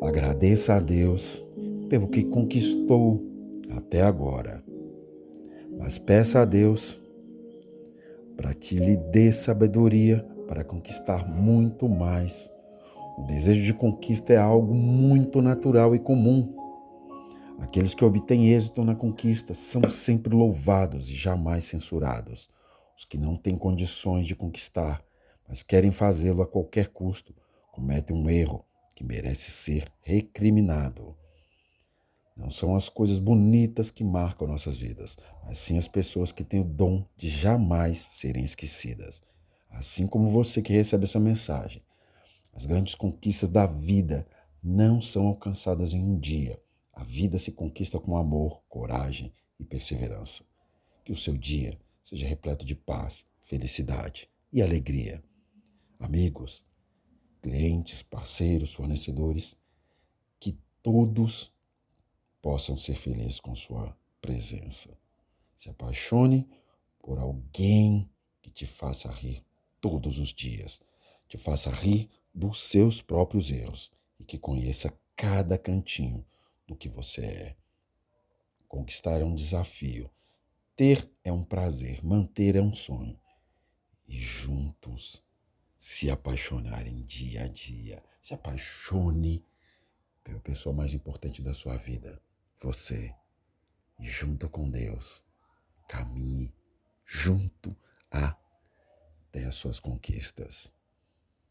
Agradeça a Deus pelo que conquistou até agora. Mas peça a Deus para que lhe dê sabedoria para conquistar muito mais. O desejo de conquista é algo muito natural e comum. Aqueles que obtêm êxito na conquista são sempre louvados e jamais censurados. Os que não têm condições de conquistar, mas querem fazê-lo a qualquer custo, cometem um erro que merece ser recriminado. Não são as coisas bonitas que marcam nossas vidas, mas sim as pessoas que têm o dom de jamais serem esquecidas. Assim como você que recebe essa mensagem. As grandes conquistas da vida não são alcançadas em um dia. A vida se conquista com amor, coragem e perseverança. Que o seu dia seja repleto de paz, felicidade e alegria. Amigos, clientes, parceiros, fornecedores, que todos possam ser felizes com sua presença. Se apaixone por alguém que te faça rir todos os dias, te faça rir dos seus próprios erros e que conheça cada cantinho do que você é. Conquistar é um desafio, ter é um prazer, manter é um sonho. E juntos se apaixonarem dia a dia. Se apaixone pela pessoa mais importante da sua vida você, junto com Deus, caminhe junto até as suas conquistas.